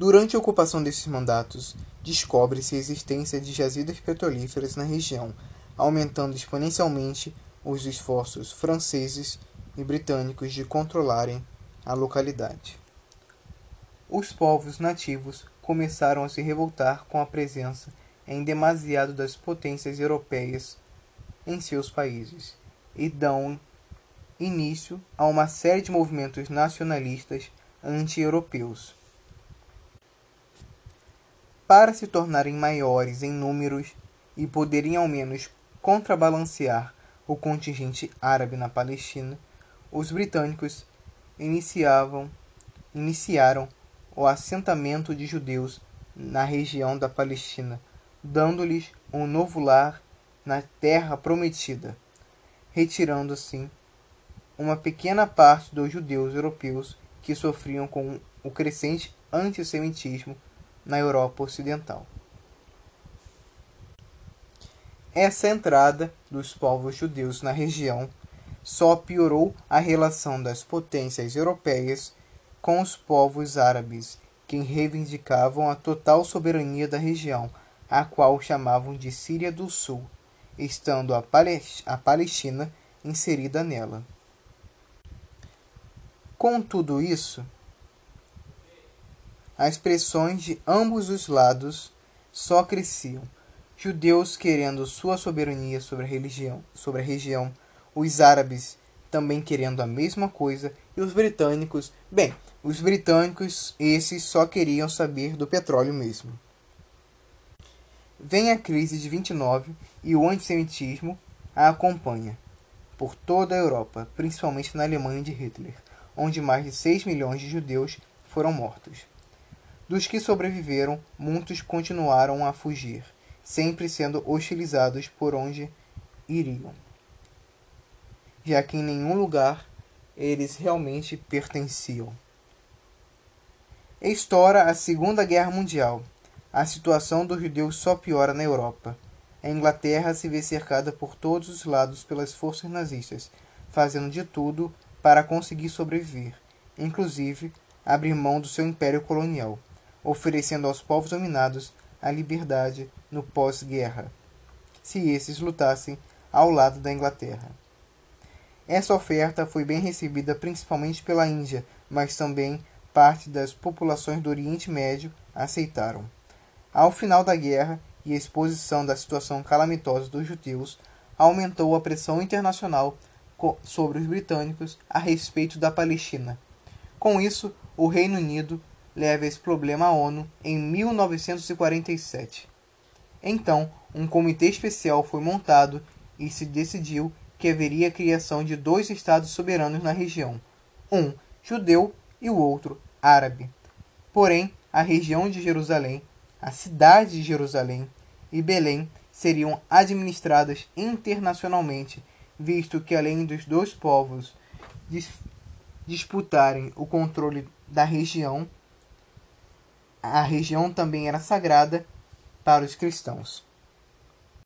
Durante a ocupação desses mandatos, descobre-se a existência de jazidas petrolíferas na região, aumentando exponencialmente os esforços franceses e britânicos de controlarem a localidade. Os povos nativos começaram a se revoltar com a presença em demasiado das potências europeias em seus países e dão início a uma série de movimentos nacionalistas anti-europeus. Para se tornarem maiores em números e poderem ao menos contrabalancear o contingente árabe na Palestina, os britânicos iniciavam, iniciaram o assentamento de judeus na região da Palestina, dando-lhes um novo lar na terra prometida, retirando assim uma pequena parte dos judeus europeus que sofriam com o crescente antissemitismo na Europa Ocidental. Essa entrada dos povos judeus na região só piorou a relação das potências europeias com os povos árabes, que reivindicavam a total soberania da região, a qual chamavam de Síria do Sul, estando a, Palestina inserida nela. Com tudo isso, as pressões de ambos os lados só cresciam. Judeus querendo sua soberania sobre a religião, sobre a região, os árabes também querendo a mesma coisa e os britânicos, bem, os britânicos esses só queriam saber do petróleo mesmo. Vem a crise de 29 e o antissemitismo a acompanha por toda a Europa, principalmente na Alemanha de Hitler, onde mais de 6 milhões de judeus foram mortos. Dos que sobreviveram, muitos continuaram a fugir, sempre sendo hostilizados por onde iriam já que em nenhum lugar eles realmente pertenciam. Estoura a Segunda Guerra Mundial. A situação dos judeus só piora na Europa. A Inglaterra se vê cercada por todos os lados pelas forças nazistas, fazendo de tudo para conseguir sobreviver, inclusive abrir mão do seu império colonial, oferecendo aos povos dominados a liberdade no pós-guerra, se esses lutassem ao lado da Inglaterra. Essa oferta foi bem recebida principalmente pela Índia, mas também parte das populações do Oriente Médio aceitaram. Ao final da guerra e a exposição da situação calamitosa dos judeus, aumentou a pressão internacional sobre os britânicos a respeito da Palestina. Com isso, o Reino Unido leva esse problema à ONU em 1947. Então, um comitê especial foi montado e se decidiu que haveria a criação de dois estados soberanos na região, um judeu e o outro árabe. Porém, a região de Jerusalém, a cidade de Jerusalém e Belém seriam administradas internacionalmente, visto que além dos dois povos dis disputarem o controle da região, a região também era sagrada para os cristãos.